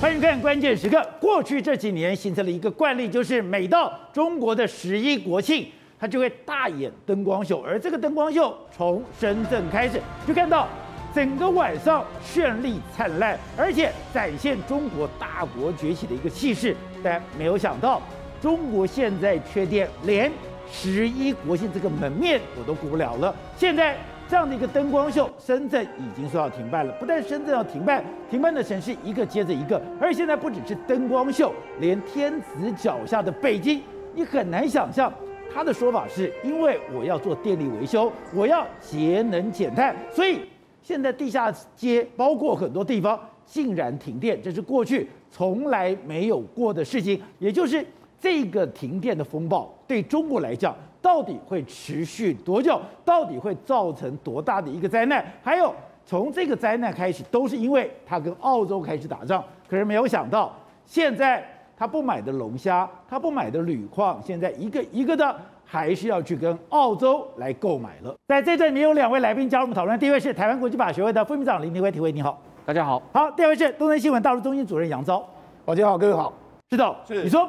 欢迎看关键时刻。过去这几年形成了一个惯例，就是每到中国的十一国庆，它就会大演灯光秀。而这个灯光秀从深圳开始，就看到整个晚上绚丽灿烂，而且展现中国大国崛起的一个气势。但没有想到，中国现在缺电，连十一国庆这个门面我都顾不了了。现在。这样的一个灯光秀，深圳已经说要停办了。不但深圳要停办，停办的城市一个接着一个。而现在不只是灯光秀，连天子脚下的北京，你很难想象。他的说法是因为我要做电力维修，我要节能减碳，所以现在地下街包括很多地方竟然停电，这是过去从来没有过的事情。也就是这个停电的风暴对中国来讲。到底会持续多久？到底会造成多大的一个灾难？还有，从这个灾难开始，都是因为他跟澳洲开始打仗。可是没有想到，现在他不买的龙虾，他不买的铝矿，现在一个一个的还是要去跟澳洲来购买了。在这段里面有两位来宾加入我们讨论，第一位是台湾国际法学会的副秘书长林廷辉，廷辉你好，大家好。好，第二位是东森新闻大陆中心主任杨钊，大家好，各位好。是的，是你说。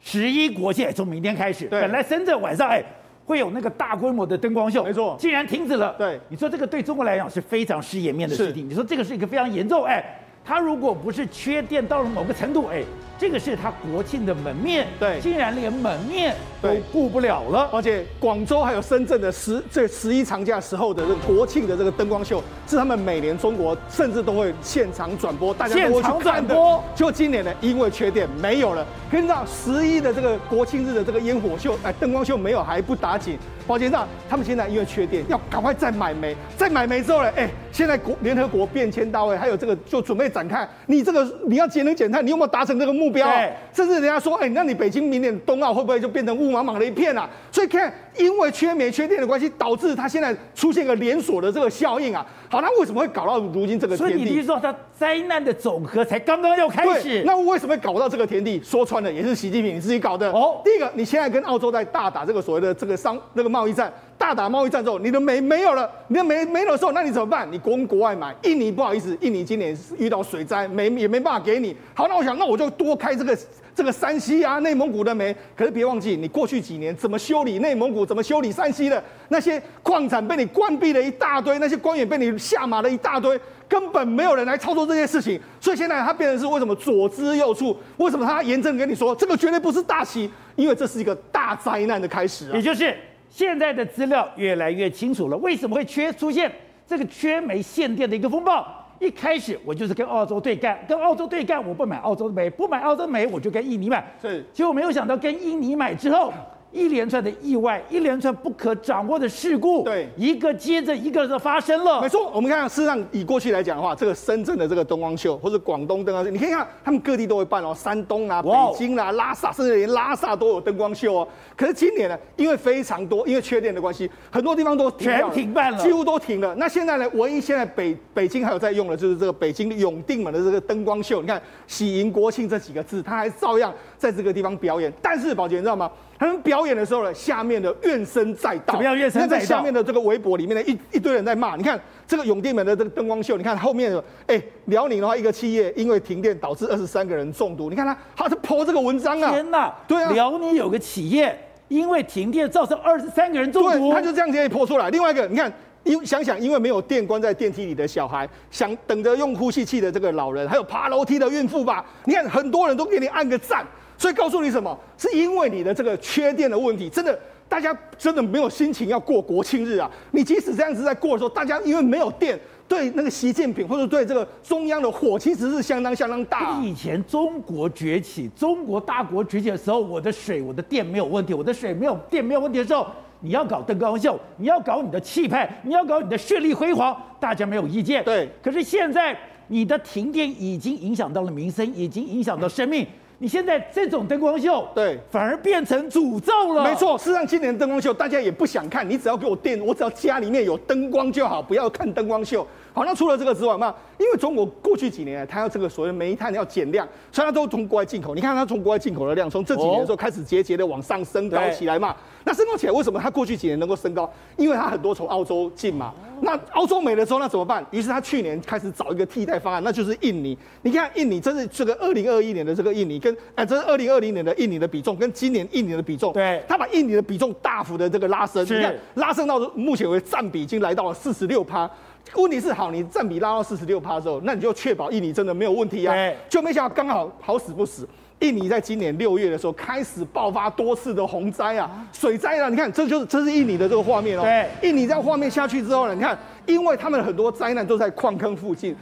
十一国界从明天开始，本来深圳晚上哎会有那个大规模的灯光秀，没错，竟然停止了。对，你说这个对中国来讲是非常失颜面的事情。你说这个是一个非常严重哎。他如果不是缺电到了某个程度，哎，这个是他国庆的门面，对，竟然连门面都顾不了了。而且广州还有深圳的十这十一长假时候的这个国庆的这个灯光秀，是他们每年中国甚至都会现场转播，大家都会去看的。就今年呢，因为缺电没有了。可以知道十一的这个国庆日的这个烟火秀，哎，灯光秀没有还不打紧。宝杰长，他们现在因为缺电，要赶快再买煤，再买煤之后呢，哎，现在国联合国变迁大会，还有这个就准备展开。你这个你要节能减碳，你有没有达成这个目标？对，甚至人家说，哎，那你北京明年冬奥会不会就变成雾茫茫的一片啊？所以看，因为缺煤缺电的关系，导致它现在出现一个连锁的这个效应啊。好，那为什么会搞到如今这个田地？所以你是说，它灾难的总和才刚刚要开始？那为什么会搞到这个田地？说穿了，也是习近平你自己搞的。哦，第一个，你现在跟澳洲在大打这个所谓的这个商那个贸易战，大打贸易战之后，你的煤没有了，你的煤没有的时候，那你怎么办？你从国外买。印尼不好意思，印尼今年遇到水灾，煤也没办法给你。好，那我想，那我就多开这个。这个山西啊，内蒙古的煤，可是别忘记，你过去几年怎么修理内蒙古，怎么修理山西的那些矿产被你关闭了一大堆，那些官员被你下马了一大堆，根本没有人来操作这些事情。所以现在他变成是为什么左支右绌？为什么他严正跟你说，这个绝对不是大喜，因为这是一个大灾难的开始啊！也就是现在的资料越来越清楚了，为什么会缺出现这个缺煤限电的一个风暴？一开始我就是跟澳洲对干，跟澳洲对干，我不买澳洲的煤，不买澳洲的煤，我就跟印尼买。是，结果没有想到跟印尼买之后。一连串的意外，一连串不可掌握的事故，对，一个接着一个的发生了。没错，我们看，事实上以过去来讲的话，这个深圳的这个灯光秀，或者广东灯光秀，你可以看，他们各地都会办哦，山东啊、北京啊、拉萨，甚至连拉萨都有灯光秀哦。可是今年呢，因为非常多，因为缺电的关系，很多地方都停全停办了，几乎都停了。那现在呢，唯一现在北北京还有在用的，就是这个北京永定门的这个灯光秀。你看“喜迎国庆”这几个字，它还照样在这个地方表演。但是宝杰，你知道吗？他们表演的时候呢，下面的怨声载道。怎么样怨声载道？在下面的这个微博里面呢，一一堆人在骂。你看这个永定门的这个灯光秀，你看后面，哎，辽宁的话，一个企业因为停电导致二十三个人中毒。你看他，他是 po 这个文章啊！天哪！对啊，辽宁有个企业因为停电造成二十三个人中毒，他就这样直接 po 出来。另外一个，你看，因想想因为没有电关在电梯里的小孩，想等着用呼吸器的这个老人，还有爬楼梯的孕妇吧，你看很多人都给你按个赞。所以告诉你什么？是因为你的这个缺电的问题，真的，大家真的没有心情要过国庆日啊！你即使这样子在过的时候，大家因为没有电，对那个习近平或者对这个中央的火其实是相当相当大啊。以前中国崛起，中国大国崛起的时候，我的水、我的电没有问题，我的水没有电没有问题的时候，你要搞灯光秀，你要搞你的气派，你要搞你的绚丽辉煌，大家没有意见。对。可是现在你的停电已经影响到了民生，已经影响到生命。你现在这种灯光秀，对，反而变成诅咒了。没错，事实上今年灯光秀大家也不想看，你只要给我电，我只要家里面有灯光就好，不要看灯光秀。好，那除了这个之外，嘛，因为中国过去几年它要这个所谓的煤炭要减量，所以它都从国外进口。你看它从国外进口的量，从这几年的时候开始节节的往上升高起来嘛。那升高起来，为什么它过去几年能够升高？因为它很多从澳洲进嘛。那澳洲没了之后，那怎么办？于是他去年开始找一个替代方案，那就是印尼。你看印尼，真是这个二零二一年的这个印尼，跟哎，这是二零二零年的印尼的比重，跟今年印尼的比重，对，他把印尼的比重大幅的这个拉升，你看拉升到目前为止占比已经来到了四十六趴。问题是好，你占比拉到四十六趴之后，那你就确保印尼真的没有问题啊？就没想到刚好好死不死。印尼在今年六月的时候开始爆发多次的洪灾啊，水灾啊！你看，这就是这是印尼的这个画面哦。对，印尼这样画面下去之后呢，你看，因为他们很多灾难都在矿坑附近，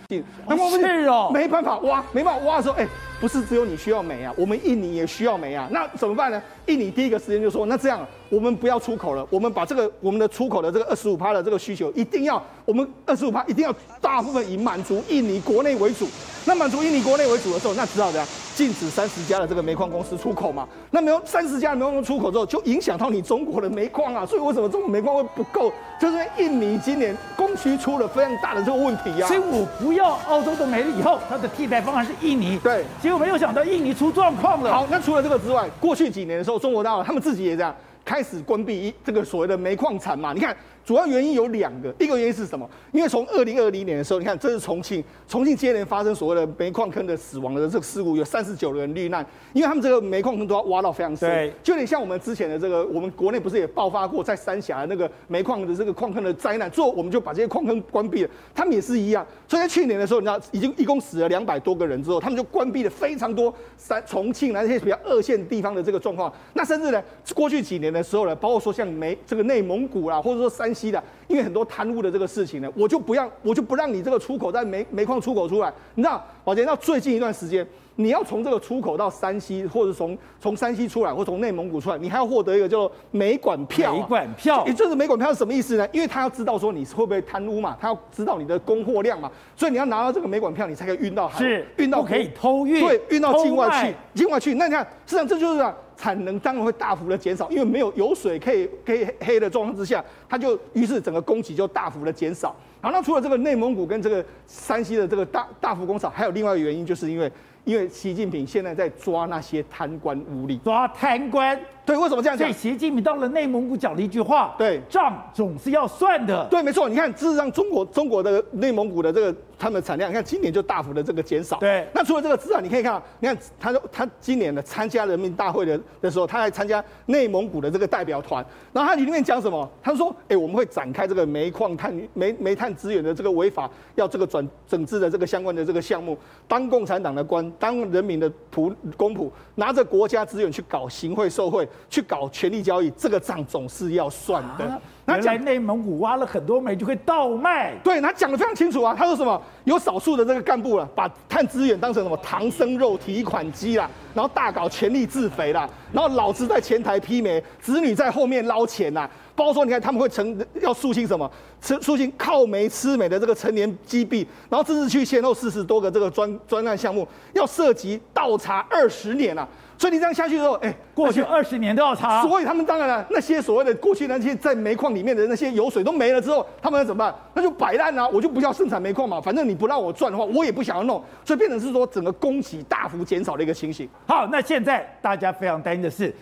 那么是哦，没办法挖，没办法挖的时候，哎，不是只有你需要煤啊，我们印尼也需要煤啊，那怎么办呢？印尼第一个时间就说，那这样我们不要出口了，我们把这个我们的出口的这个二十五趴的这个需求，一定要我们二十五趴一定要大部分以满足印尼国内为主。那满足印尼国内为主的时候，那知道怎样？禁止三十家的这个煤矿公司出口嘛，那没有三十家的煤矿公司出口之后，就影响到你中国的煤矿啊。所以为什么中国煤矿会不够？就是因为印尼今年供需出了非常大的这个问题啊。所以我不要澳洲的煤了以后，它的替代方案是印尼。对，结果没有想到印尼出状况了。好，那除了这个之外，过去几年的时候，中国大陆他们自己也这样开始关闭一这个所谓的煤矿产嘛。你看。主要原因有两个，第一个原因是什么？因为从二零二零年的时候，你看这是重庆，重庆接连发生所谓的煤矿坑的死亡的这个事故，有三十九人遇难，因为他们这个煤矿坑都要挖到非常深，对，就有点像我们之前的这个，我们国内不是也爆发过在三峡的那个煤矿的这个矿坑的灾难，最后我们就把这些矿坑关闭了，他们也是一样，所以在去年的时候，你知道已经一共死了两百多个人之后，他们就关闭了非常多三重庆那些比较二线地方的这个状况，那甚至呢，过去几年的时候呢，包括说像煤这个内蒙古啦，或者说山的。因为很多贪污的这个事情呢，我就不让，我就不让你这个出口在煤煤矿出口出来。你知道，宝杰，到最近一段时间，你要从这个出口到山西，或者从从山西出来，或从内蒙古出来，你还要获得一个叫做煤管票。煤管票，也就是煤管票是什么意思呢？因为他要知道说你会不会贪污嘛，他要知道你的供货量嘛，所以你要拿到这个煤管票，你才可以运到海，是运到可以偷运，对，运到境外去，境外去。那你看，实际上这就是。产能当然会大幅的减少，因为没有油水可以可以黑的状况之下，它就于是整个供给就大幅的减少。好，那除了这个内蒙古跟这个山西的这个大大幅工厂，还有另外一个原因，就是因为因为习近平现在在抓那些贪官污吏，抓贪官。对，为什么这样讲？所以习近平到了内蒙古讲了一句话：对，账总是要算的。对，没错。你看，事实上，中国中国的内蒙古的这个他们的产量，你看今年就大幅的这个减少。对。那除了这个之外，你可以看到，你看他说他今年的参加人民大会的的时候，他还参加内蒙古的这个代表团，然后他里面讲什么？他说：“哎，我们会展开这个煤矿碳煤煤炭资源的这个违法要这个转整治的这个相关的这个项目。当共产党的官，当人民的仆公仆，拿着国家资源去搞行贿受贿，去搞权力。”交易这个账总是要算的。啊、那在内蒙古挖了很多煤，就会倒卖。对，他讲的非常清楚啊。他说什么？有少数的这个干部啊，把碳资源当成什么唐僧肉提款机啦，然后大搞权力自肥啦，然后老子在前台批煤，子女在后面捞钱呐。包括说，你看他们会成要肃清什么？吃肃清靠煤吃煤的这个成年积弊，然后自治区先后四十多个这个专专案项目，要涉及倒查二十年啊。所以你这样下去之后，哎，过去二十年都要查。所以他们当然了，那些所谓的过去那些在煤矿里面的那些油水都没了之后，他们要怎么办？那就摆烂啊！我就不要生产煤矿嘛，反正你不让我赚的话，我也不想要弄。所以变成是说整个供给大幅减少的一个情形。好，那现在大家非常担心的是，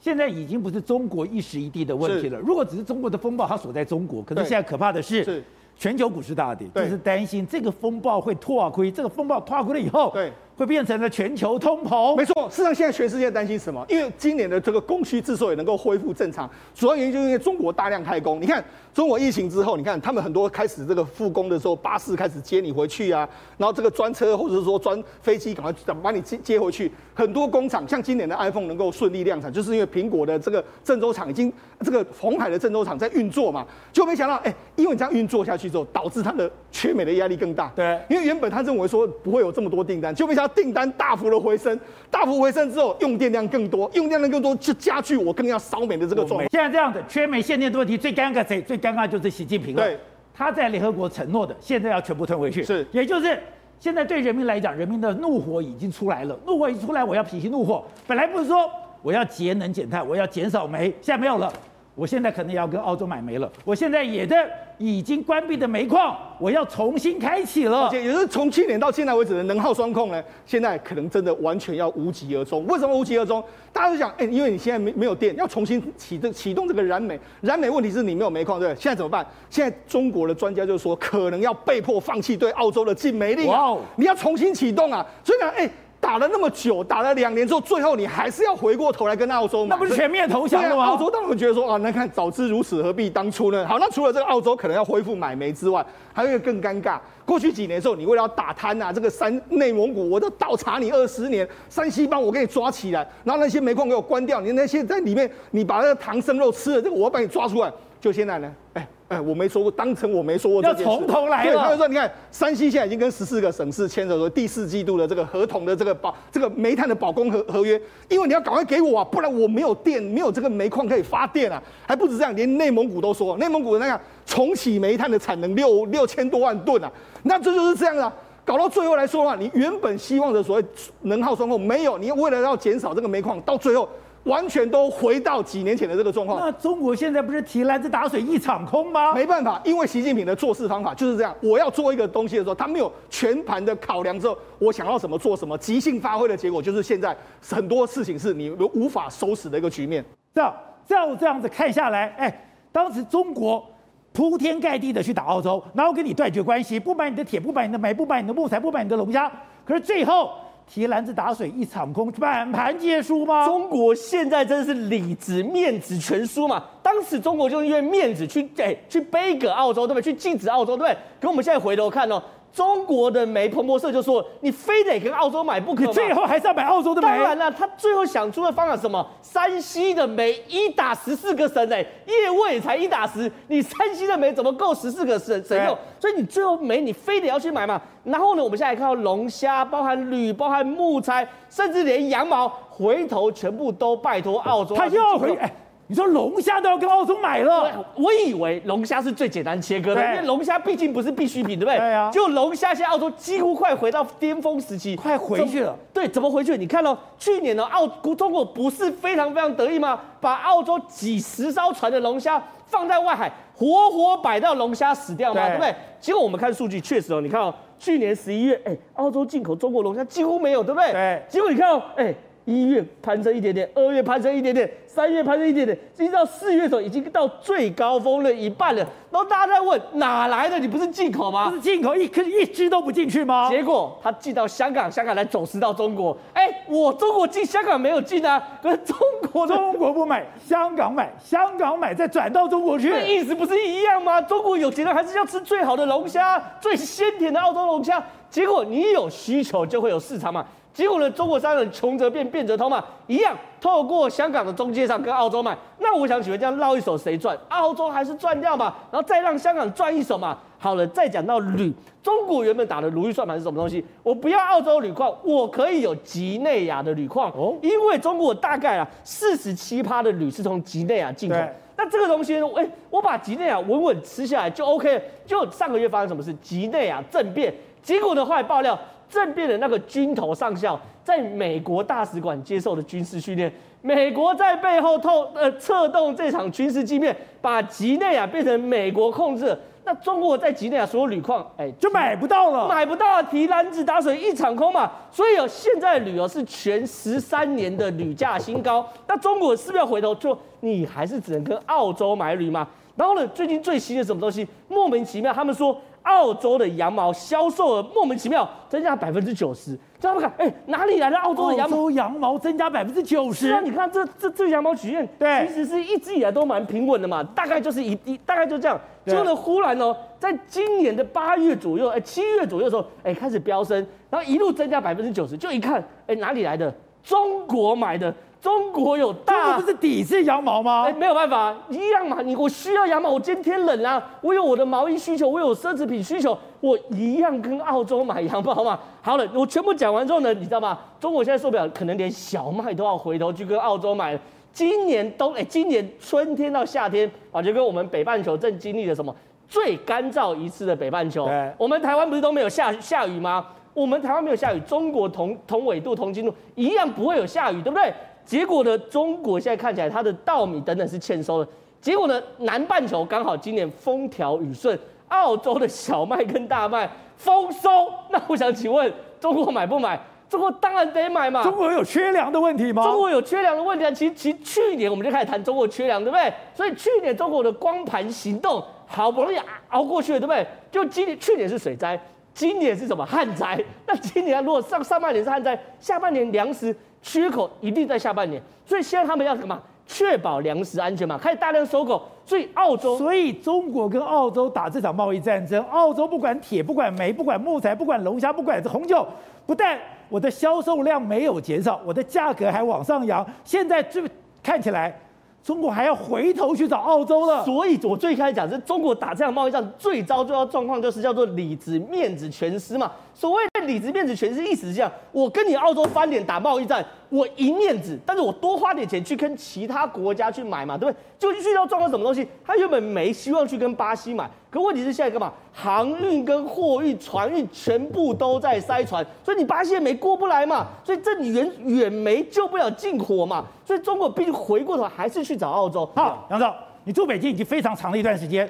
现在已经不是中国一时一地的问题了。如果只是中国的风暴，它所在中国，可是现在可怕的是。全球股市大跌，就是担心这个风暴会拓亏，这个风暴拓亏了以后，对，会变成了全球通膨。没错，事实上现在全世界担心什么？因为今年的这个供需之所以能够恢复正常，主要原因就是因为中国大量开工。你看。中国疫情之后，你看他们很多开始这个复工的时候，巴士开始接你回去啊，然后这个专车或者是说专飞机赶快把你接接回去。很多工厂像今年的 iPhone 能够顺利量产，就是因为苹果的这个郑州厂已经这个红海的郑州厂在运作嘛，就没想到哎，因为你这样运作下去之后，导致它的缺美的压力更大。对，因为原本他认为说不会有这么多订单，就没想订单大幅的回升，大幅回升之后用电量更多，用电量更多就加剧我更要烧煤的这个状况。现在这样子缺煤限电的问题最尴尬谁？最尴尬就是习近平了。对，他在联合国承诺的，现在要全部吞回去。是，也就是现在对人民来讲，人民的怒火已经出来了。怒火一出来，我要平息怒火。本来不是说我要节能减碳，我要减少煤，现在没有了。我现在可能要跟澳洲买煤了。我现在也在已经关闭的煤矿，我要重新开启了。而且也是从去年到现在为止的能耗双控呢，现在可能真的完全要无疾而终。为什么无疾而终？大家都想，哎，因为你现在没没有电，要重新启这启动这个燃煤。燃煤问题是你没有煤矿，对不对？现在怎么办？现在中国的专家就说，可能要被迫放弃对澳洲的禁煤令。哇哦，你要重新启动啊！所以呢，哎。打了那么久，打了两年之后，最后你还是要回过头来跟澳洲买，那不是全面投降了吗？澳洲当然觉得说啊，那看早知如此，何必当初呢？好，那除了这个澳洲可能要恢复买煤之外，还有一个更尴尬。过去几年的时候，你为了要打贪啊，这个山内蒙古我都倒查你二十年，山西帮我给你抓起来，然后那些煤矿给我关掉，你那些在里面你把那个唐僧肉吃了，这个我要把你抓出来。就现在呢，哎。哎，我没说过，当成我没说过这件事。要从头来了。对，他就说，你看，山西现在已经跟十四个省市签了说第四季度的这个合同的这个保这个煤炭的保供合合约，因为你要赶快给我啊，不然我没有电，没有这个煤矿可以发电啊。还不止这样，连内蒙古都说，内蒙古的那个重启煤炭的产能六六千多万吨啊，那这就是这样啊，搞到最后来说的话，你原本希望的所谓能耗双控没有，你为了要减少这个煤矿，到最后。完全都回到几年前的这个状况。那中国现在不是提篮子打水一场空吗？没办法，因为习近平的做事方法就是这样。我要做一个东西的时候，他没有全盘的考量之后，我想要什么做什么，即兴发挥的结果就是现在很多事情是你无法收拾的一个局面。这样，这样这样子看下来，哎，当时中国铺天盖地的去打澳洲，然后跟你断绝关系，不买你的铁，不买你的煤，不买你的木材，不买你的龙虾，可是最后。提篮子打水一场空，满盘皆输吗？中国现在真的是里子面子全输嘛？当时中国就是因为面子去哎去杯葛澳洲，对不对？去禁止澳洲，对不对？可我们现在回头看哦。中国的煤，彭博社就说，你非得跟澳洲买不可，最后还是要买澳洲的煤。当然了，他最后想出的方法是什么？山西的煤一打十四个省哎，叶问才一打十，你山西的煤怎么够十四个省省用？所以你最后煤你非得要去买嘛。然后呢，我们现在看到龙虾，包含铝，包含木材，甚至连羊毛，回头全部都拜托澳洲。他又要回。你说龙虾都要跟澳洲买了，我以为龙虾是最简单切割的，因为龙虾毕竟不是必需品，对不对？对啊。就龙虾现在澳洲几乎快回到巅峰时期，快回去了。对，怎么回去？你看到去年的澳中国不是非常非常得意吗？把澳洲几十艘船的龙虾放在外海，活活摆到龙虾死掉嘛，对，对不对？结果我们看数据，确实哦，你看哦，去年十一月，哎，澳洲进口中国龙虾几乎没有，对不对？对。结果你看哦，哎。一月攀升一点点，二月攀升一点点，三月攀升一点点，一直到四月的时候已经到最高峰了一半了。然后大家在问哪来的？你不是进口吗？不是进口，一颗一只都不进去吗？结果他进到香港，香港来走私到中国。哎，我中国进香港没有进啊，可是中国中国不买，香港买，香港买再转到中国去，那意思不是一样吗？中国有钱人还是要吃最好的龙虾，最鲜甜的澳洲龙虾。结果你有需求就会有市场嘛。结果呢，中国商人穷则变，变则通嘛，一样透过香港的中介商跟澳洲买。那我想请问，这样绕一手谁赚？澳洲还是赚掉嘛？然后再让香港赚一手嘛？好了，再讲到铝，中国原本打的如意算盘是什么东西？我不要澳洲铝矿，我可以有几内亚的铝矿哦，因为中国大概啊四十七趴的铝是从几内亚进口。那这个东西呢，哎，我把几内亚稳稳吃下来就 OK 了。就上个月发生什么事？几内亚政变，结果呢，后来爆料。政变的那个军头上校在美国大使馆接受的军事训练，美国在背后透呃策动这场军事机变，把几内亚变成美国控制。那中国在几内亚所有铝矿，哎，就买不到了，买不到，提篮子打水一场空嘛。所以有，现在铝哦是全十三年的铝价新高。那中国是不是要回头就你还是只能跟澳洲买铝嘛？然后呢，最近最新的什么东西？莫名其妙，他们说。澳洲的羊毛销售额莫名其妙增加百分之九十，叫他们看，哎、欸，哪里来的澳洲的羊毛？澳洲羊毛增加百分之九十？那你看这这这羊毛曲线，对，其实是一直以来都蛮平稳的嘛，大概就是一一大概就这样，结果呢，忽然哦，在今年的八月左右，哎，七月左右的时候，哎，开始飙升，然后一路增加百分之九十，就一看，哎，哪里来的？中国买的。中国有大，这不是抵制羊毛吗？哎，没有办法，一样嘛。你我需要羊毛，我今天冷啊，我有我的毛衣需求，我有奢侈品需求，我一样跟澳洲买羊毛嘛。好了，我全部讲完之后呢，你知道吗？中国现在受不了，可能连小麦都要回头去跟澳洲买了。今年冬，哎，今年春天到夏天啊，就跟我们北半球正经历了什么最干燥一次的北半球。对我们台湾不是都没有下下雨吗？我们台湾没有下雨，中国同同纬度、同经度一样不会有下雨，对不对？结果呢？中国现在看起来，它的稻米等等是欠收的。结果呢，南半球刚好今年风调雨顺，澳洲的小麦跟大麦丰收。那我想请问，中国买不买？中国当然得买嘛。中国有缺粮的问题吗？中国有缺粮的问题啊。其实，其实去年我们就开始谈中国缺粮，对不对？所以去年中国的光盘行动好不容易熬过去了，对不对？就今年去年是水灾，今年是什么旱灾？那今年如果上上半年是旱灾，下半年粮食。缺口一定在下半年，所以现在他们要干嘛？确保粮食安全嘛，开始大量收购。所以澳洲，所以中国跟澳洲打这场贸易战争，澳洲不管铁，不管煤，不管木材，不管龙虾，不管红酒，不但我的销售量没有减少，我的价格还往上扬。现在这看起来。中国还要回头去找澳洲了，所以我最开始讲是中国打这场贸易战最糟最糟状况就是叫做里子面子全失嘛。所谓里子面子全是，意思是这样：我跟你澳洲翻脸打贸易战，我赢面子，但是我多花点钱去跟其他国家去买嘛，对不对？就遇到状况什么东西？他原本没希望去跟巴西买。可问题是现在干嘛？航运跟货运、船运全部都在塞船，所以你巴西也没过不来嘛。所以这远远没救不了近火嘛。所以中国必须回过头还是去找澳洲。好，杨总，你住北京已经非常长的一段时间，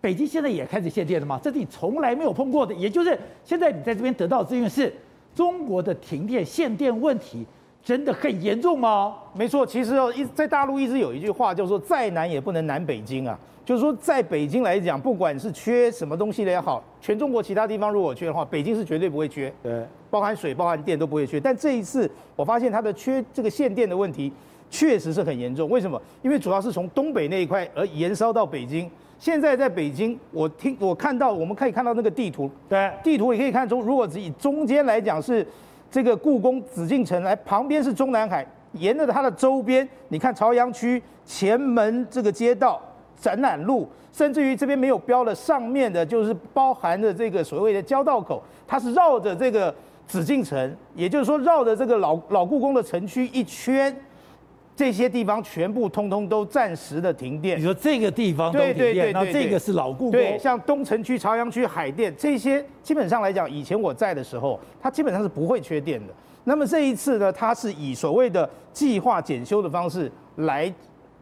北京现在也开始限电了吗？这是你从来没有碰过的，也就是现在你在这边得到的资讯是，中国的停电限电问题真的很严重吗？没错，其实哦，一在大陆一直有一句话叫做“再难也不能难北京”啊。就是说，在北京来讲，不管是缺什么东西的也好，全中国其他地方如果缺的话，北京是绝对不会缺。对，包含水、包含电都不会缺。但这一次，我发现它的缺这个限电的问题，确实是很严重。为什么？因为主要是从东北那一块而延烧到北京。现在在北京，我听我看到，我们可以看到那个地图。对，地图也可以看出，如果以中间来讲是这个故宫紫禁城，来旁边是中南海，沿着它的周边，你看朝阳区前门这个街道。展览路，甚至于这边没有标的，上面的就是包含的这个所谓的交道口，它是绕着这个紫禁城，也就是说绕着这个老老故宫的城区一圈，这些地方全部通通都暂时的停电。你说这个地方都停电，那这个是老故宫，对，像东城区、朝阳区、海淀这些，基本上来讲，以前我在的时候，它基本上是不会缺电的。那么这一次呢，它是以所谓的计划检修的方式来。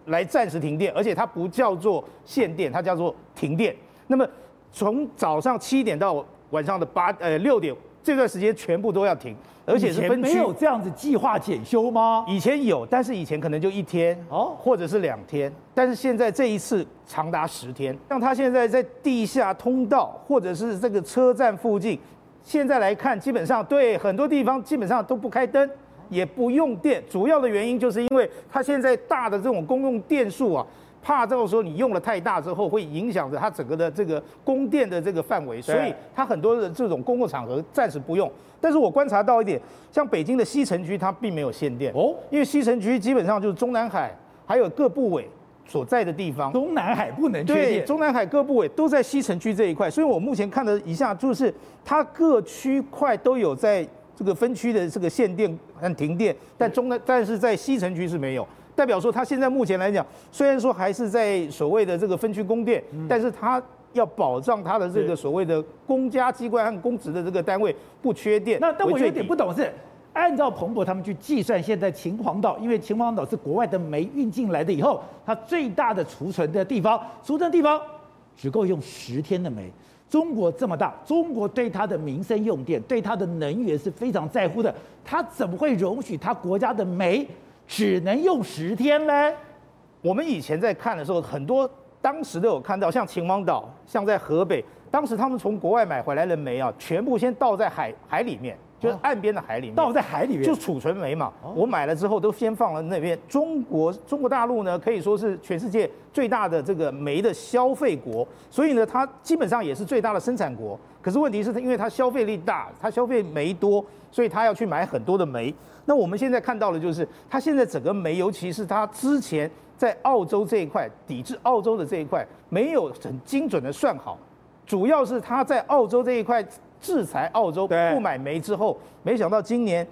来暂时停电，而且它不叫做限电，它叫做停电。那么从早上七点到晚上的八呃六点这段时间全部都要停，而且是分区。没有这样子计划检修吗？以前有，但是以前可能就一天哦，或者是两天，但是现在这一次长达十天。像他现在在地下通道或者是这个车站附近，现在来看基本上对很多地方基本上都不开灯。也不用电，主要的原因就是因为它现在大的这种公用电数啊，怕这个时候你用了太大之后会影响着它整个的这个供电的这个范围，所以它很多的这种公共场合暂时不用。但是我观察到一点，像北京的西城区它并没有限电哦，因为西城区基本上就是中南海还有各部委所在的地方，中南海不能缺电，对，中南海各部委都在西城区这一块，所以我目前看了一下就是它各区块都有在。这个分区的这个限电和停电，但中南，但是在西城区是没有，代表说他现在目前来讲，虽然说还是在所谓的这个分区供电，但是他要保障他的这个所谓的公家机关和公职的这个单位不缺电。那但我有点不懂是，按照彭博他们去计算，现在秦皇岛，因为秦皇岛是国外的煤运进来的以后，它最大的储存的地方，储存地方只够用十天的煤。中国这么大，中国对它的民生用电、对它的能源是非常在乎的，它怎么会容许它国家的煤只能用十天嘞？我们以前在看的时候，很多当时都有看到，像秦皇岛，像在河北，当时他们从国外买回来的煤啊，全部先倒在海海里面。就是岸边的海里面，倒在海里面，就储存煤嘛。我买了之后都先放了那边。中国中国大陆呢，可以说是全世界最大的这个煤的消费国，所以呢，它基本上也是最大的生产国。可是问题是，因为它消费力大，它消费煤多，所以它要去买很多的煤。那我们现在看到的就是，它现在整个煤，尤其是它之前在澳洲这一块抵制澳洲的这一块，没有很精准的算好，主要是它在澳洲这一块。制裁澳洲不买煤之后，没想到今年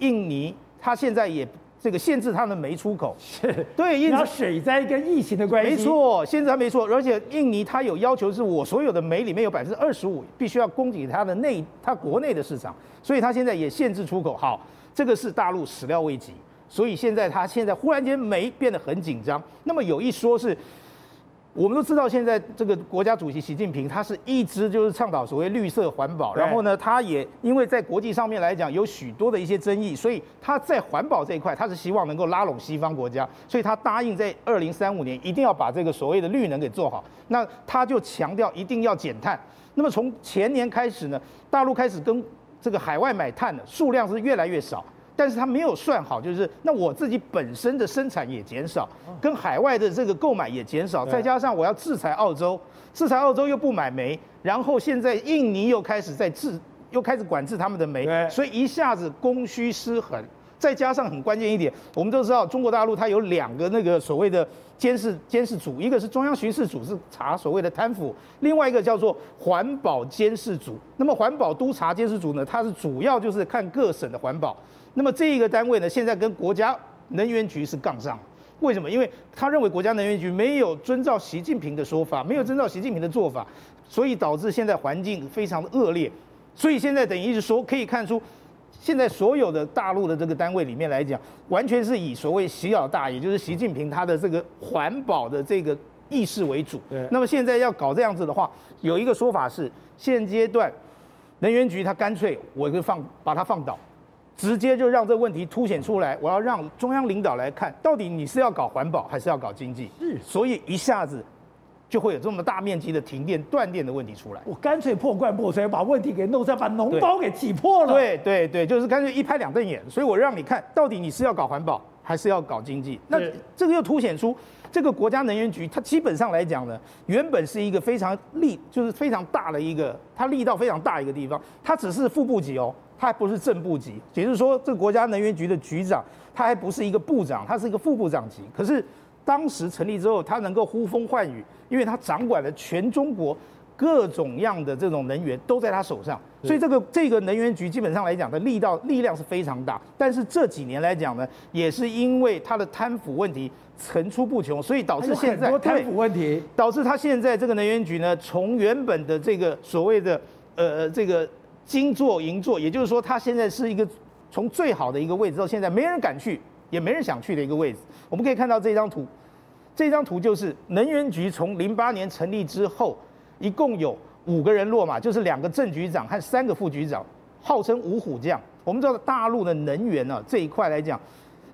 印尼它现在也这个限制它的煤出口。是，对，因为水灾跟疫情的关系。没错，限制它没错，而且印尼它有要求，是我所有的煤里面有百分之二十五必须要供给它的内它国内的市场，所以它现在也限制出口。好，这个是大陆始料未及，所以现在它现在忽然间煤变得很紧张。那么有一说是，我们都知道，现在这个国家主席习近平，他是一直就是倡导所谓绿色环保，然后呢，他也因为在国际上面来讲有许多的一些争议，所以他在环保这一块，他是希望能够拉拢西方国家，所以他答应在二零三五年一定要把这个所谓的绿能给做好。那他就强调一定要减碳。那么从前年开始呢，大陆开始跟这个海外买碳的数量是越来越少。但是他没有算好，就是那我自己本身的生产也减少，跟海外的这个购买也减少，再加上我要制裁澳洲，制裁澳洲又不买煤，然后现在印尼又开始在制，又开始管制他们的煤，所以一下子供需失衡，再加上很关键一点，我们都知道中国大陆它有两个那个所谓的监视监视组，一个是中央巡视组是查所谓的贪腐，另外一个叫做环保监视组。那么环保督察监视组呢，它是主要就是看各省的环保。那么这一个单位呢，现在跟国家能源局是杠上，为什么？因为他认为国家能源局没有遵照习近平的说法，没有遵照习近平的做法，所以导致现在环境非常的恶劣。所以现在等于是说，可以看出，现在所有的大陆的这个单位里面来讲，完全是以所谓习老大，也就是习近平他的这个环保的这个意识为主。对。那么现在要搞这样子的话，有一个说法是，现阶段能源局他干脆我就放把它放倒。直接就让这个问题凸显出来，我要让中央领导来看，到底你是要搞环保还是要搞经济？是，所以一下子就会有这么大面积的停电、断电的问题出来。我干脆破罐破摔，把问题给弄出来，把脓包给挤破了。对对对，就是干脆一拍两瞪眼。所以我让你看到底你是要搞环保还是要搞经济？那这个又凸显出这个国家能源局，它基本上来讲呢，原本是一个非常力，就是非常大的一个，它力道非常大一个地方，它只是副部级哦。他还不是正部级，也就是说，这个国家能源局的局长，他还不是一个部长，他是一个副部长级。可是当时成立之后，他能够呼风唤雨，因为他掌管了全中国各种样的这种能源都在他手上，所以这个这个能源局基本上来讲的力道力量是非常大。但是这几年来讲呢，也是因为他的贪腐问题层出不穷，所以导致现在贪腐问题导致他现在这个能源局呢，从原本的这个所谓的呃这个。金座银座，也就是说，它现在是一个从最好的一个位置到现在没人敢去，也没人想去的一个位置。我们可以看到这张图，这张图就是能源局从零八年成立之后，一共有五个人落马，就是两个正局长和三个副局长，号称五虎将。我们知道大陆的能源呢、这一块来讲，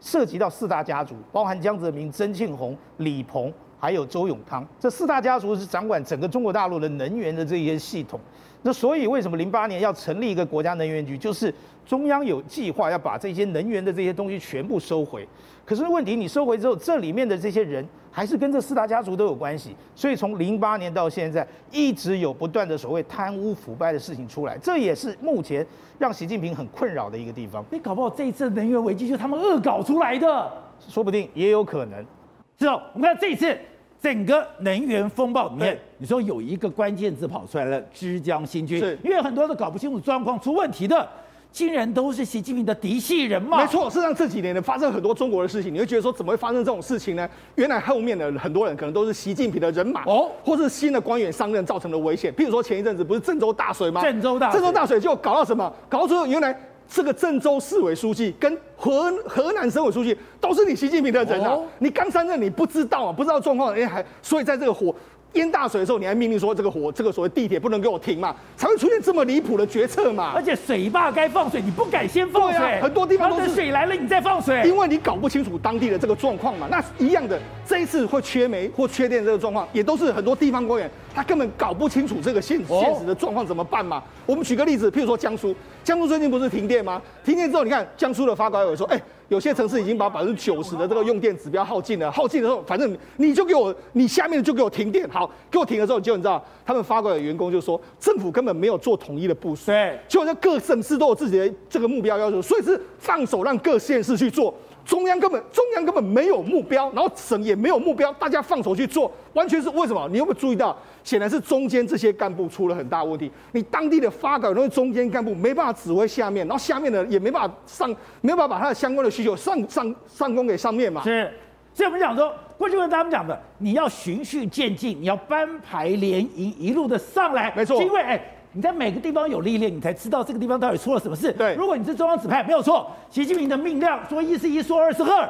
涉及到四大家族，包含江泽民、曾庆红、李鹏，还有周永康，这四大家族是掌管整个中国大陆的能源的这些系统。那所以为什么零八年要成立一个国家能源局？就是中央有计划要把这些能源的这些东西全部收回。可是问题你收回之后，这里面的这些人还是跟这四大家族都有关系。所以从零八年到现在，一直有不断的所谓贪污腐败的事情出来，这也是目前让习近平很困扰的一个地方。你搞不好这一次能源危机就是他们恶搞出来的，说不定也有可能。是哦，我们看这一次。整个能源风暴里面，你说有一个关键字跑出来了，枝江新军，是因为很多都搞不清楚状况、出问题的，竟然都是习近平的嫡系人嘛。没错，事实上这几年呢，发生很多中国的事情，你会觉得说怎么会发生这种事情呢？原来后面的很多人可能都是习近平的人马哦，或是新的官员上任造成的危险。譬如说前一阵子不是郑州大水吗？郑州大水，郑州大水就搞到什么？搞到最后原来。这个郑州市委书记跟河河南省委书记都是你习近平的人啊！你刚上任你不知道啊，不知道状况，哎还所以在这个火淹大水的时候，你还命令说这个火这个所谓地铁不能给我停嘛，才会出现这么离谱的决策嘛！而且水坝该放水，你不敢先放水，很多地方都是水来了你再放水，因为你搞不清楚当地的这个状况嘛。那一样的，这一次会缺煤或缺电这个状况，也都是很多地方官员他根本搞不清楚这个现现实的状况怎么办嘛。我们举个例子，譬如说江苏。江苏最近不是停电吗？停电之后，你看江苏的发改委说，哎、欸，有些城市已经把百分之九十的这个用电指标耗尽了。耗尽的时候，反正你就给我，你下面就给我停电。好，给我停了之后，结果你知道，他们发改委员工就说，政府根本没有做统一的部署，对，就好像各省市都有自己的这个目标要求，所以是放手让各县市去做。中央根本中央根本没有目标，然后省也没有目标，大家放手去做，完全是为什么？你有没有注意到？显然是中间这些干部出了很大问题。你当地的发改委那中间干部没办法指挥下面，然后下面的也没办法上，没办法把他的相关的需求上上上供给上面嘛。是，所以我们讲说，过去跟他们讲的，你要循序渐进，你要班排联营，一路的上来。没错，因为哎。你在每个地方有历练，你才知道这个地方到底出了什么事。对，如果你是中央指派，没有错。习近平的命令说一是一，说二是二，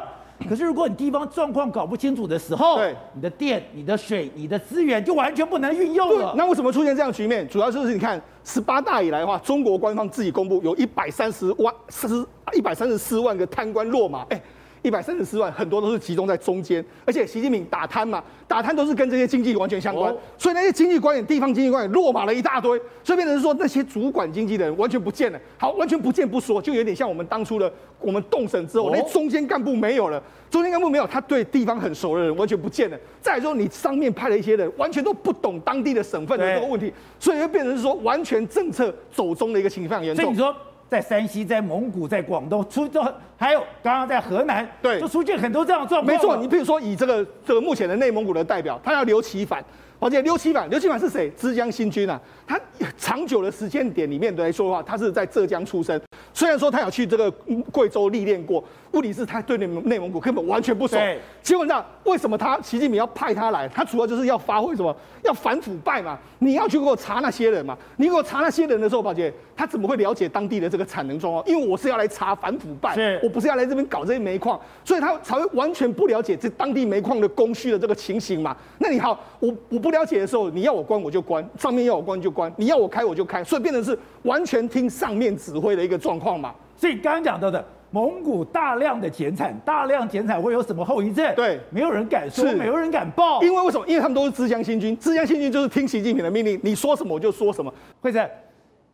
可是如果你地方状况搞不清楚的时候，对，你的电、你的水、你的资源就完全不能运用了。那为什么出现这样的局面？主要就是你看十八大以来的话，中国官方自己公布有一百三十万、四一百三十四万个贪官落马，哎、欸。一百三十四万，很多都是集中在中间，而且习近平打贪嘛，打贪都是跟这些经济完全相关，所以那些经济官员、地方经济官员落马了一大堆，所以变成是说那些主管经济的人完全不见了。好，完全不见不说，就有点像我们当初的我们动审之后，那中间干部没有了，中间干部没有，他对地方很熟的人完全不见了。再来说，你上面派了一些人，完全都不懂当地的省份的这个问题，所以就变成是说完全政策走中的一个情况严重。所以你说。在山西、在蒙古、在广东出这，还有刚刚在河南，对，就出现很多这样的状况。没错，你比如说以这个这个目前的内蒙古的代表，他叫刘奇凡，而且刘奇凡，刘奇凡是谁？浙江新军啊，他长久的时间点里面来说的话，他是在浙江出生，虽然说他有去这个贵州历练过。问题是他对内蒙内蒙古根本完全不熟。基本上，为什么他习近平要派他来？他主要就是要发挥什么？要反腐败嘛？你要去给我查那些人嘛？你给我查那些人的时候，宝姐他怎么会了解当地的这个产能状况？因为我是要来查反腐败，我不是要来这边搞这些煤矿，所以他才会完全不了解这当地煤矿的供需的这个情形嘛。那你好，我我不了解的时候，你要我关我就关，上面要我关就关，你要我开我就开，所以变成是完全听上面指挥的一个状况嘛。所以刚刚讲到的。蒙古大量的减产，大量减产会有什么后遗症？对，没有人敢说，没有人敢报。因为为什么？因为他们都是枝江新军，枝江新军就是听习近平的命令，你说什么我就说什么。惠珊，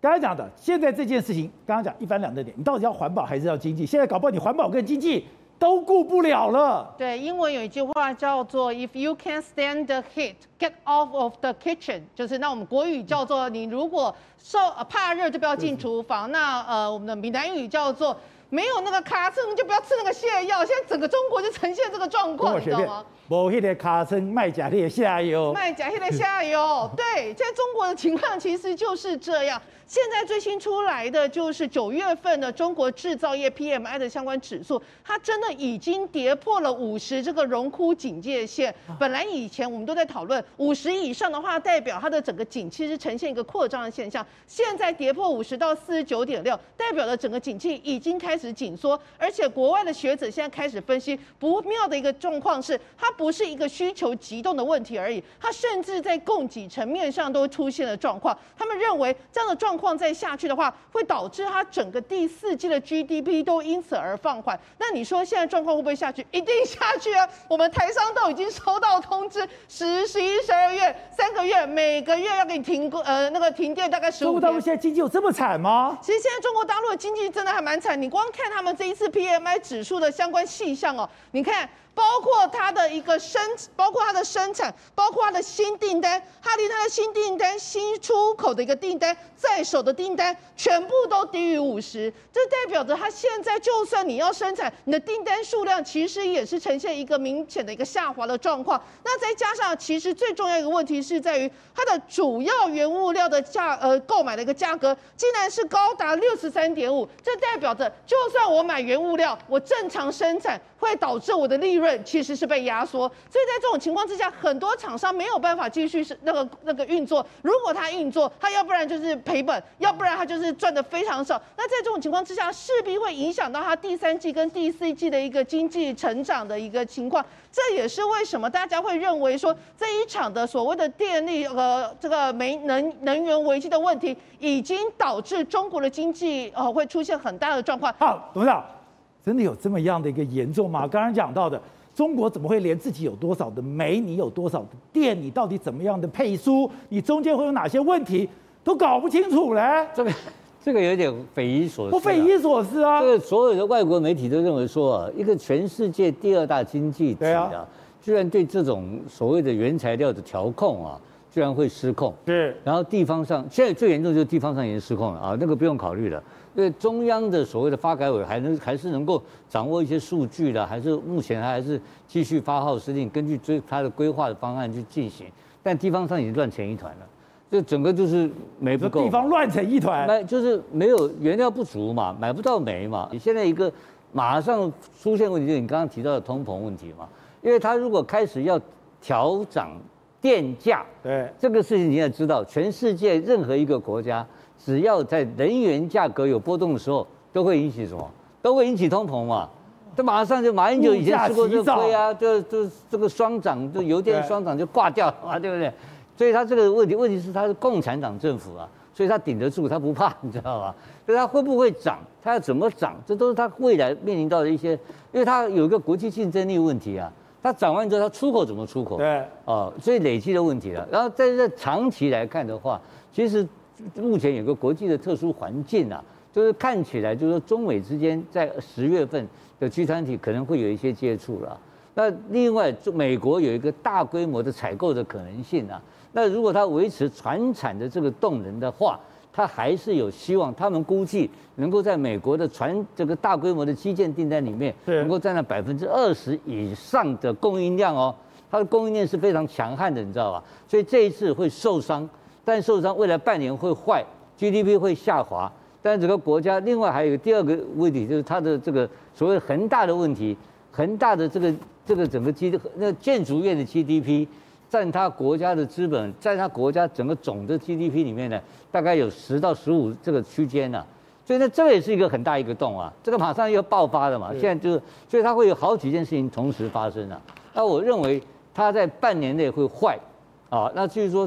刚才讲的，现在这件事情，刚刚讲一翻两瞪眼，你到底要环保还是要经济？现在搞不好你环保跟经济都顾不了了。对，英文有一句话叫做 “If you can't stand the heat, get off of the kitchen”，就是那我们国语叫做“你如果受怕热就不要进厨房”。那呃，我们的闽南语叫做。没有那个卡称，就不要吃那个泻药。现在整个中国就呈现这个状况，你知道吗？无迄个卡称卖假的下药，卖假的下药。对，现在中国的情况其实就是这样。现在最新出来的就是九月份的中国制造业 PMI 的相关指数，它真的已经跌破了五十这个荣枯警戒线。本来以前我们都在讨论五十以上的话，代表它的整个景气是呈现一个扩张的现象。现在跌破五十到四十九点六，代表了整个景气已经开始紧缩。而且国外的学者现在开始分析，不妙的一个状况是，它不是一个需求急动的问题而已，它甚至在供给层面上都出现了状况。他们认为这样的状况。再下去的话，会导致它整个第四季的 GDP 都因此而放缓。那你说现在状况会不会下去？一定下去啊！我们台商都已经收到通知，十、十一、十二月三个月，每个月要给你停工，呃，那个停电大概十五天。中国大陆现在经济有这么惨吗？其实现在中国大陆的经济真的还蛮惨。你光看他们这一次 PMI 指数的相关细项哦，你看。包括它的一个生，包括它的生产，包括它的新订单，它离它的新订单、新出口的一个订单、在手的订单，全部都低于五十。这代表着它现在就算你要生产，你的订单数量其实也是呈现一个明显的一个下滑的状况。那再加上，其实最重要一个问题是在于它的主要原物料的价，呃，购买的一个价格竟然是高达六十三点五。这代表着，就算我买原物料，我正常生产，会导致我的利润。其实是被压缩，所以在这种情况之下，很多厂商没有办法继续是那个那个运作。如果他运作，他要不然就是赔本，要不然他就是赚的非常少。那在这种情况之下，势必会影响到他第三季跟第四季的一个经济成长的一个情况。这也是为什么大家会认为说，这一场的所谓的电力和这个煤能能源危机的问题，已经导致中国的经济呃会出现很大的状况。好，董事长，真的有这么样的一个严重吗？刚刚讲到的。中国怎么会连自己有多少的煤，你有多少的电，你到底怎么样的配输，你中间会有哪些问题，都搞不清楚嘞？这个这个有点匪夷所思。不匪夷所思啊！这个所有的外国媒体都认为说啊，一个全世界第二大经济体啊，居然对这种所谓的原材料的调控啊，居然会失控。对。然后地方上现在最严重就是地方上已经失控了啊，那个不用考虑了。对中央的所谓的发改委还能还是能够掌握一些数据的，还是目前还是继续发号施令，根据追他的规划的方案去进行。但地方上已经乱成一团了，就整个就是煤不够，地方乱成一团，买就是没有原料不足嘛，买不到煤嘛。你现在一个马上出现问题，就是你刚刚提到的通膨问题嘛，因为他如果开始要调涨电价，对这个事情你也知道，全世界任何一个国家。只要在能源价格有波动的时候，都会引起什么？都会引起通膨嘛。他马上就马英九以前吃过这个亏啊，就就这个双涨，就油电双涨就挂掉了嘛，对不对？所以他这个问题，问题是他是共产党政府啊，所以他顶得住，他不怕，你知道吧？所以他会不会涨，他要怎么涨，这都是他未来面临到的一些，因为他有一个国际竞争力问题啊。他涨完之后，他出口怎么出口？对，哦，所以累积的问题了。然后在这长期来看的话，其实目前有个国际的特殊环境啊，就是看起来就是说中美之间在十月份的集团体可能会有一些接触了。那另外，美国有一个大规模的采购的可能性啊。那如果它维持船产的这个动能的话，它还是有希望。他们估计能够在美国的船这个大规模的基建订单里面，能够占到百分之二十以上的供应量哦。它的供应链是非常强悍的，你知道吧？所以这一次会受伤，但受伤未来半年会坏，GDP 会下滑。但整个国家另外还有一个第二个问题，就是它的这个所谓恒大的问题，恒大的这个这个整个基那建筑业的 GDP。占它国家的资本，在它国家整个总的 GDP 里面呢，大概有十到十五这个区间呢，所以呢，这个也是一个很大一个洞啊，这个马上要爆发了嘛，现在就是，所以它会有好几件事情同时发生啊。那我认为它在半年内会坏，啊，那至于说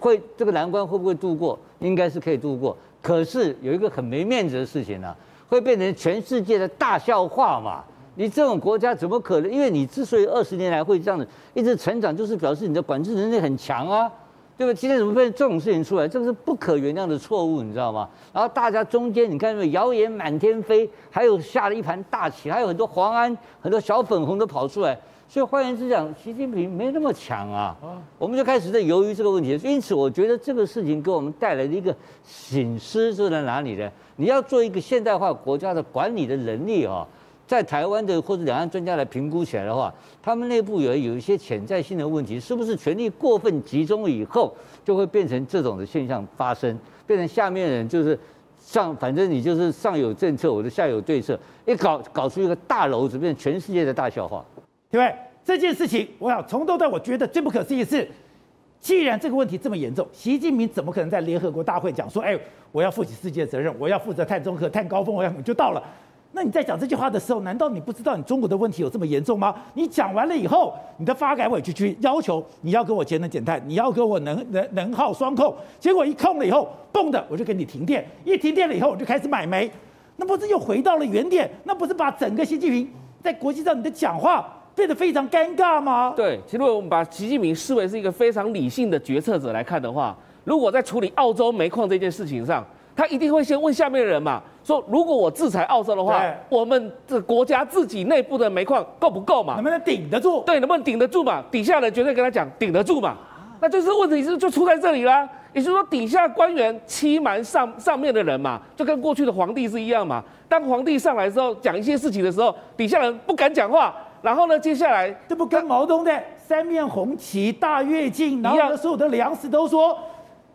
会这个难关会不会度过，应该是可以度过。可是有一个很没面子的事情呢，会变成全世界的大笑话嘛。你这种国家怎么可能？因为你之所以二十年来会这样子一直成长，就是表示你的管制能力很强啊，对吧？今天怎么会这种事情出来？这个是不可原谅的错误，你知道吗？然后大家中间你看，谣言满天飞，还有下了一盘大棋，还有很多黄安、很多小粉红都跑出来。所以换言之讲，习近平没那么强啊。我们就开始在犹豫这个问题。因此，我觉得这个事情给我们带来的一个醒思是在哪里呢？你要做一个现代化国家的管理的能力啊。在台湾的或者两岸专家来评估起来的话，他们内部有有一些潜在性的问题，是不是权力过分集中以后，就会变成这种的现象发生，变成下面人就是上，反正你就是上有政策，我的下有对策，一搞搞出一个大篓子，变成全世界的大笑话，对不对？这件事情，我想从头到尾，我觉得最不可思议的是，既然这个问题这么严重，习近平怎么可能在联合国大会讲说，哎，我要负起世界责任，我要负责碳中和、碳高峰，我要就到了。那你在讲这句话的时候，难道你不知道你中国的问题有这么严重吗？你讲完了以后，你的发改委就去要求你要给我节能减碳，你要给我能能能耗双控，结果一控了以后，嘣的我就给你停电，一停电了以后我就开始买煤，那不是又回到了原点？那不是把整个习近平在国际上你的讲话变得非常尴尬吗？对，其实如果我们把习近平视为是一个非常理性的决策者来看的话，如果在处理澳洲煤矿这件事情上，他一定会先问下面的人嘛。说如果我制裁澳洲的话，我们这国家自己内部的煤矿够不够嘛？能不能顶得住？对，能不能顶得住嘛？底下人绝对跟他讲顶得住嘛？那就是问题是就出在这里啦。也就是说，底下官员欺瞒上上面的人嘛，就跟过去的皇帝是一样嘛。当皇帝上来之后讲一些事情的时候，底下人不敢讲话。然后呢，接下来这不跟毛泽东的三面红旗、大跃进，然后所有的粮食都说。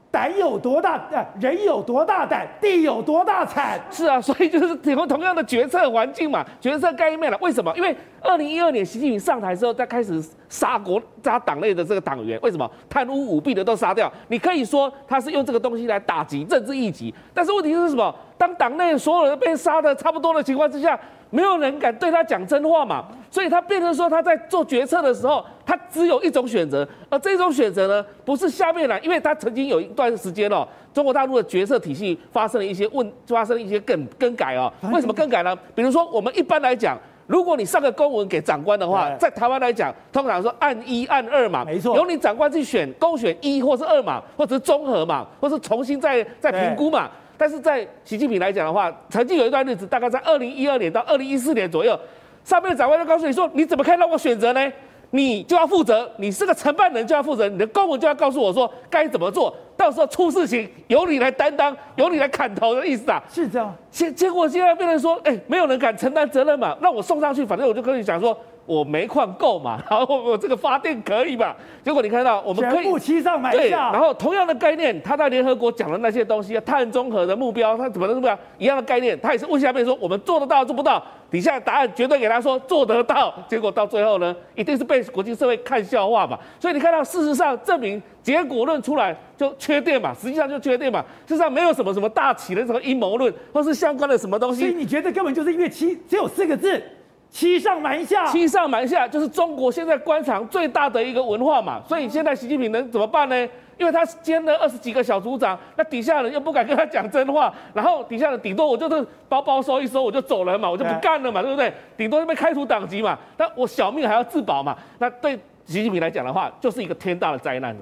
胆有多大，人有多大胆，地有多大产。是啊，所以就是提供同样的决策环境嘛，决策概念了。为什么？因为二零一二年习近平上台之后，他开始杀国杀党内的这个党员。为什么？贪污舞弊的都杀掉。你可以说他是用这个东西来打击政治异己，但是问题是什么？当党内所有人被杀的差不多的情况之下。没有人敢对他讲真话嘛，所以他变成说他在做决策的时候，他只有一种选择，而这种选择呢，不是下面来，因为他曾经有一段时间哦，中国大陆的决策体系发生了一些问，发生了一些更更改哦。为什么更改呢？比如说我们一般来讲，如果你上个公文给长官的话，在台湾来讲，通常说按一按二嘛，没错，由你长官去选，勾选一或是二嘛，或者是综合嘛，或是重新再再评估嘛。但是在习近平来讲的话，曾经有一段日子，大概在二零一二年到二零一四年左右，上面的长官就告诉你说，你怎么可以让我选择呢？你就要负责，你是个承办人就要负责，你的公文就要告诉我说该怎么做，到时候出事情由你来担当，由你来砍头的意思啊。是这样。结结果现在变成说，哎，没有人敢承担责任嘛，那我送上去，反正我就跟你讲说。我煤矿够嘛，然后我这个发电可以嘛？结果你看到我们可以七上买下。对，然后同样的概念，他在联合国讲的那些东西，碳中和的目标，他怎么能目标一样的概念，他也是问下面说我们做得到做不到？底下的答案绝对给他说做得到。结果到最后呢，一定是被国际社会看笑话嘛。所以你看到事实上证明结果论出来就缺电嘛，实际上就缺电嘛，事实上没有什么什么大起的什么阴谋论或是相关的什么东西。所以你觉得根本就是因为七只有四个字。欺上瞒下，欺上瞒下就是中国现在官场最大的一个文化嘛。所以现在习近平能怎么办呢？因为他兼了二十几个小组长，那底下人又不敢跟他讲真话，然后底下人顶多我就是包包收一收我就走了嘛，我就不干了嘛，对不对？顶多就被开除党籍嘛。那我小命还要自保嘛。那对习近平来讲的话，就是一个天大的灾难了。